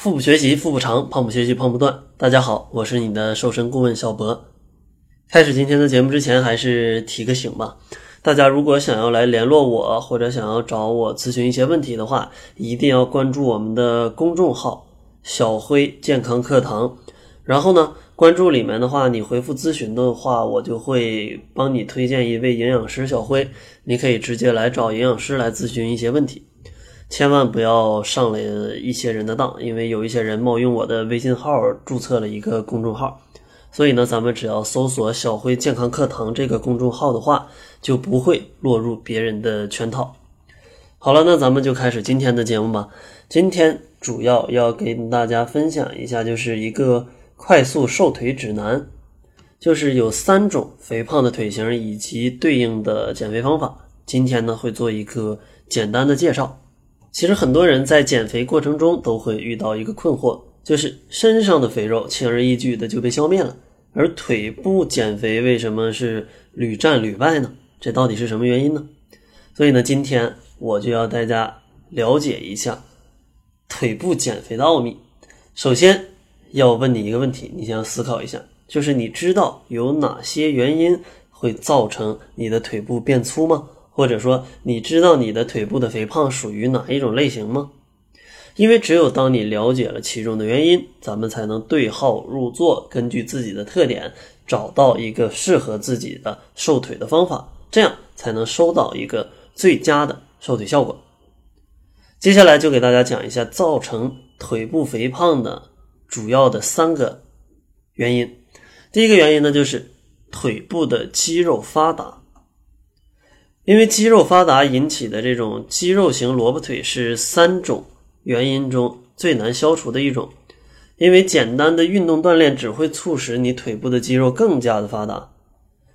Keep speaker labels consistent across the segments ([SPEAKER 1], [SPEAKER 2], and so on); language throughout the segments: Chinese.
[SPEAKER 1] 腹部学习腹部长，胖不学习胖不断。大家好，我是你的瘦身顾问小博。开始今天的节目之前，还是提个醒吧。大家如果想要来联络我，或者想要找我咨询一些问题的话，一定要关注我们的公众号“小辉健康课堂”。然后呢，关注里面的话，你回复咨询的话，我就会帮你推荐一位营养师小辉，你可以直接来找营养师来咨询一些问题。千万不要上了一些人的当，因为有一些人冒用我的微信号注册了一个公众号。所以呢，咱们只要搜索“小辉健康课堂”这个公众号的话，就不会落入别人的圈套。好了，那咱们就开始今天的节目吧。今天主要要跟大家分享一下，就是一个快速瘦腿指南，就是有三种肥胖的腿型以及对应的减肥方法。今天呢，会做一个简单的介绍。其实很多人在减肥过程中都会遇到一个困惑。就是身上的肥肉轻而易举的就被消灭了，而腿部减肥为什么是屡战屡败呢？这到底是什么原因呢？所以呢，今天我就要大家了解一下腿部减肥的奥秘。首先要问你一个问题，你先要思考一下，就是你知道有哪些原因会造成你的腿部变粗吗？或者说，你知道你的腿部的肥胖属于哪一种类型吗？因为只有当你了解了其中的原因，咱们才能对号入座，根据自己的特点找到一个适合自己的瘦腿的方法，这样才能收到一个最佳的瘦腿效果。接下来就给大家讲一下造成腿部肥胖的主要的三个原因。第一个原因呢，就是腿部的肌肉发达，因为肌肉发达引起的这种肌肉型萝卜腿是三种。原因中最难消除的一种，因为简单的运动锻炼只会促使你腿部的肌肉更加的发达。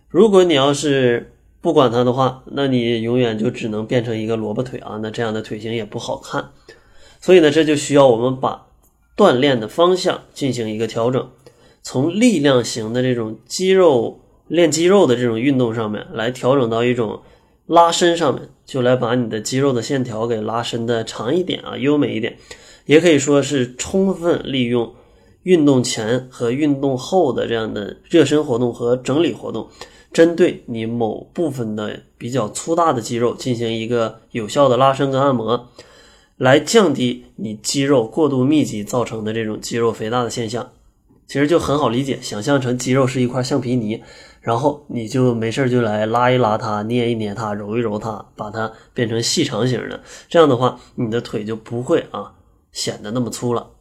[SPEAKER 1] 如果你要是不管它的话，那你永远就只能变成一个萝卜腿啊，那这样的腿型也不好看。所以呢，这就需要我们把锻炼的方向进行一个调整，从力量型的这种肌肉练肌肉的这种运动上面来调整到一种。拉伸上面就来把你的肌肉的线条给拉伸的长一点啊，优美一点，也可以说是充分利用运动前和运动后的这样的热身活动和整理活动，针对你某部分的比较粗大的肌肉进行一个有效的拉伸跟按摩，来降低你肌肉过度密集造成的这种肌肉肥大的现象。其实就很好理解，想象成肌肉是一块橡皮泥。然后你就没事就来拉一拉它，捏一捏它，揉一揉它，把它变成细长型的。这样的话，你的腿就不会啊显得那么粗了。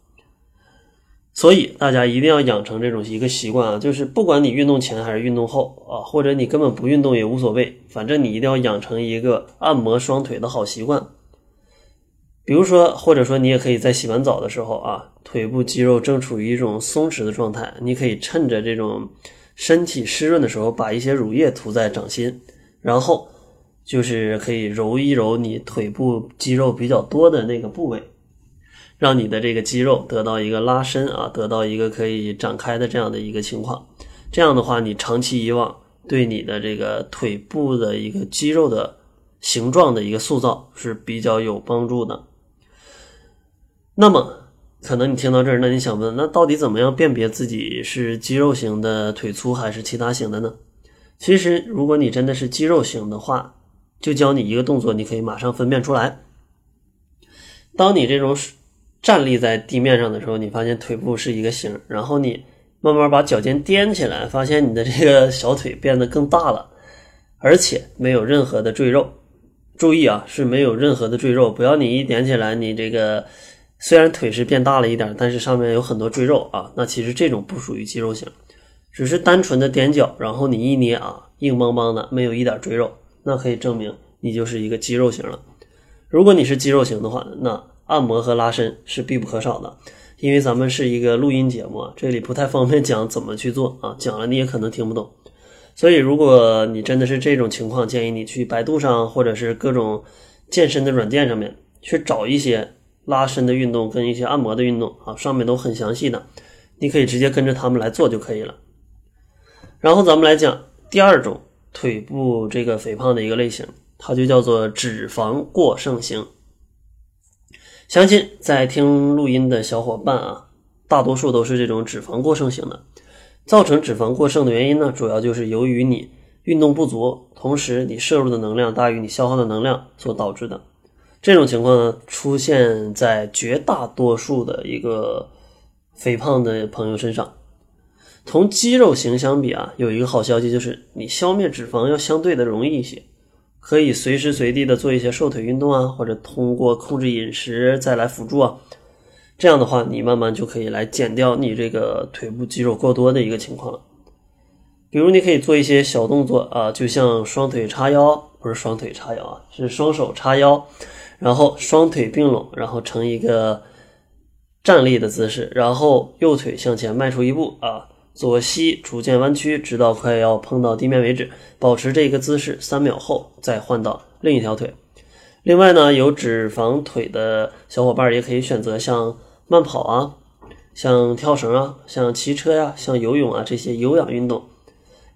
[SPEAKER 1] 所以大家一定要养成这种一个习惯啊，就是不管你运动前还是运动后啊，或者你根本不运动也无所谓，反正你一定要养成一个按摩双腿的好习惯。比如说，或者说你也可以在洗完澡的时候啊，腿部肌肉正处于一种松弛的状态，你可以趁着这种。身体湿润的时候，把一些乳液涂在掌心，然后就是可以揉一揉你腿部肌肉比较多的那个部位，让你的这个肌肉得到一个拉伸啊，得到一个可以展开的这样的一个情况。这样的话，你长期以往对你的这个腿部的一个肌肉的形状的一个塑造是比较有帮助的。那么。可能你听到这儿，那你想问，那到底怎么样辨别自己是肌肉型的腿粗还是其他型的呢？其实，如果你真的是肌肉型的话，就教你一个动作，你可以马上分辨出来。当你这种站立在地面上的时候，你发现腿部是一个形，然后你慢慢把脚尖踮起来，发现你的这个小腿变得更大了，而且没有任何的赘肉。注意啊，是没有任何的赘肉，不要你一点起来，你这个。虽然腿是变大了一点，但是上面有很多赘肉啊。那其实这种不属于肌肉型，只是单纯的踮脚，然后你一捏啊，硬邦邦的，没有一点赘肉，那可以证明你就是一个肌肉型了。如果你是肌肉型的话，那按摩和拉伸是必不可少的。因为咱们是一个录音节目，这里不太方便讲怎么去做啊，讲了你也可能听不懂。所以如果你真的是这种情况，建议你去百度上或者是各种健身的软件上面去找一些。拉伸的运动跟一些按摩的运动啊，上面都很详细的，你可以直接跟着他们来做就可以了。然后咱们来讲第二种腿部这个肥胖的一个类型，它就叫做脂肪过剩型。相信在听录音的小伙伴啊，大多数都是这种脂肪过剩型的。造成脂肪过剩的原因呢，主要就是由于你运动不足，同时你摄入的能量大于你消耗的能量所导致的。这种情况呢，出现在绝大多数的一个肥胖的朋友身上。同肌肉型相比啊，有一个好消息就是你消灭脂肪要相对的容易一些，可以随时随地的做一些瘦腿运动啊，或者通过控制饮食再来辅助啊。这样的话，你慢慢就可以来减掉你这个腿部肌肉过多的一个情况了。比如，你可以做一些小动作啊，就像双腿叉腰，不是双腿叉腰啊，是双手叉腰，然后双腿并拢，然后成一个站立的姿势，然后右腿向前迈出一步啊，左膝逐渐弯曲，直到快要碰到地面为止，保持这个姿势三秒后再换到另一条腿。另外呢，有脂肪腿的小伙伴也可以选择像慢跑啊、像跳绳啊、像骑车呀、像游泳啊这些有氧运动，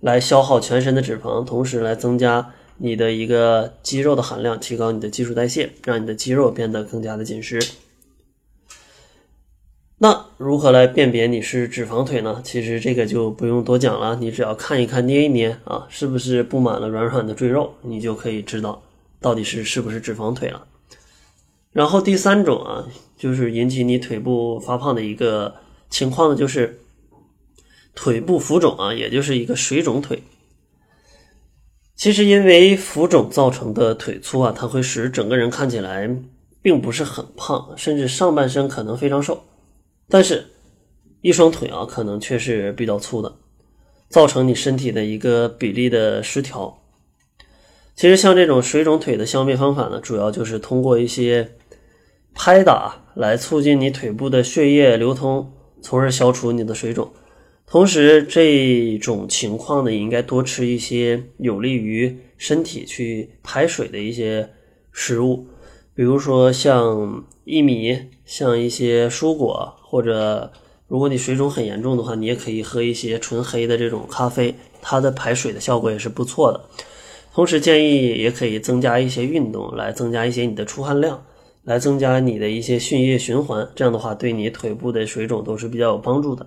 [SPEAKER 1] 来消耗全身的脂肪，同时来增加你的一个肌肉的含量，提高你的基础代谢，让你的肌肉变得更加的紧实。那如何来辨别你是脂肪腿呢？其实这个就不用多讲了，你只要看一看、捏一捏啊，是不是布满了软软的赘肉，你就可以知道。到底是是不是脂肪腿了？然后第三种啊，就是引起你腿部发胖的一个情况呢，就是腿部浮肿啊，也就是一个水肿腿。其实因为浮肿造成的腿粗啊，它会使整个人看起来并不是很胖，甚至上半身可能非常瘦，但是一双腿啊，可能却是比较粗的，造成你身体的一个比例的失调。其实像这种水肿腿的消灭方法呢，主要就是通过一些拍打来促进你腿部的血液流通，从而消除你的水肿。同时，这种情况呢，应该多吃一些有利于身体去排水的一些食物，比如说像薏米，像一些蔬果，或者如果你水肿很严重的话，你也可以喝一些纯黑的这种咖啡，它的排水的效果也是不错的。同时建议也可以增加一些运动，来增加一些你的出汗量，来增加你的一些血液循环。这样的话，对你腿部的水肿都是比较有帮助的。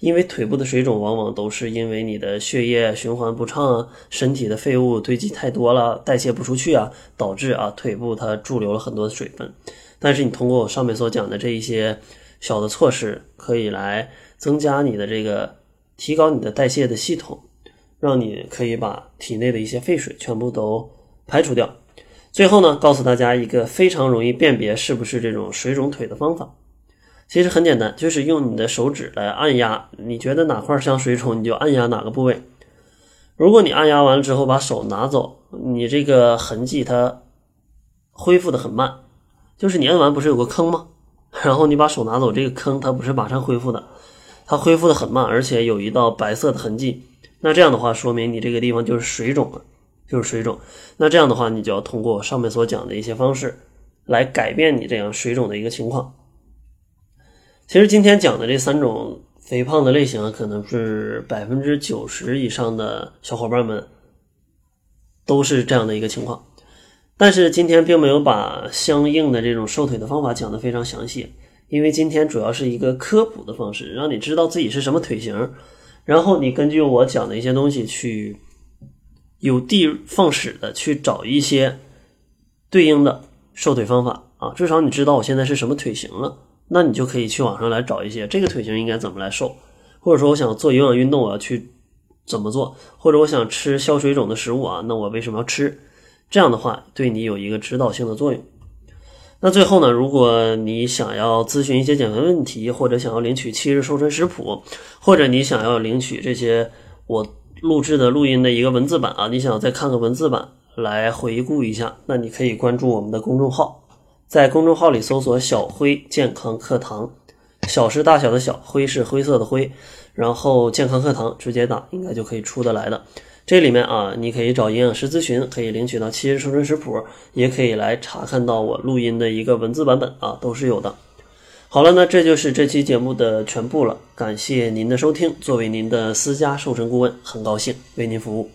[SPEAKER 1] 因为腿部的水肿往往都是因为你的血液循环不畅啊，身体的废物堆积太多了，代谢不出去啊，导致啊腿部它驻留了很多的水分。但是你通过我上面所讲的这一些小的措施，可以来增加你的这个，提高你的代谢的系统。让你可以把体内的一些废水全部都排除掉。最后呢，告诉大家一个非常容易辨别是不是这种水肿腿的方法。其实很简单，就是用你的手指来按压，你觉得哪块像水肿，你就按压哪个部位。如果你按压完了之后把手拿走，你这个痕迹它恢复的很慢。就是你按完不是有个坑吗？然后你把手拿走，这个坑它不是马上恢复的，它恢复的很慢，而且有一道白色的痕迹。那这样的话，说明你这个地方就是水肿了，就是水肿。那这样的话，你就要通过上面所讲的一些方式，来改变你这样水肿的一个情况。其实今天讲的这三种肥胖的类型，可能是百分之九十以上的小伙伴们都是这样的一个情况。但是今天并没有把相应的这种瘦腿的方法讲得非常详细，因为今天主要是一个科普的方式，让你知道自己是什么腿型。然后你根据我讲的一些东西去有的放矢的去找一些对应的瘦腿方法啊，至少你知道我现在是什么腿型了，那你就可以去网上来找一些这个腿型应该怎么来瘦，或者说我想做有氧运动我要去怎么做，或者我想吃消水肿的食物啊，那我为什么要吃？这样的话对你有一个指导性的作用。那最后呢，如果你想要咨询一些减肥问题，或者想要领取七日瘦身食谱，或者你想要领取这些我录制的录音的一个文字版啊，你想再看个文字版来回顾一下，那你可以关注我们的公众号，在公众号里搜索“小辉健康课堂”，小是大小的小，灰是灰色的灰，然后健康课堂直接打，应该就可以出得来的。这里面啊，你可以找营养师咨询，可以领取到七日瘦身食谱，也可以来查看到我录音的一个文字版本啊，都是有的。好了，那这就是这期节目的全部了，感谢您的收听。作为您的私家瘦身顾问，很高兴为您服务。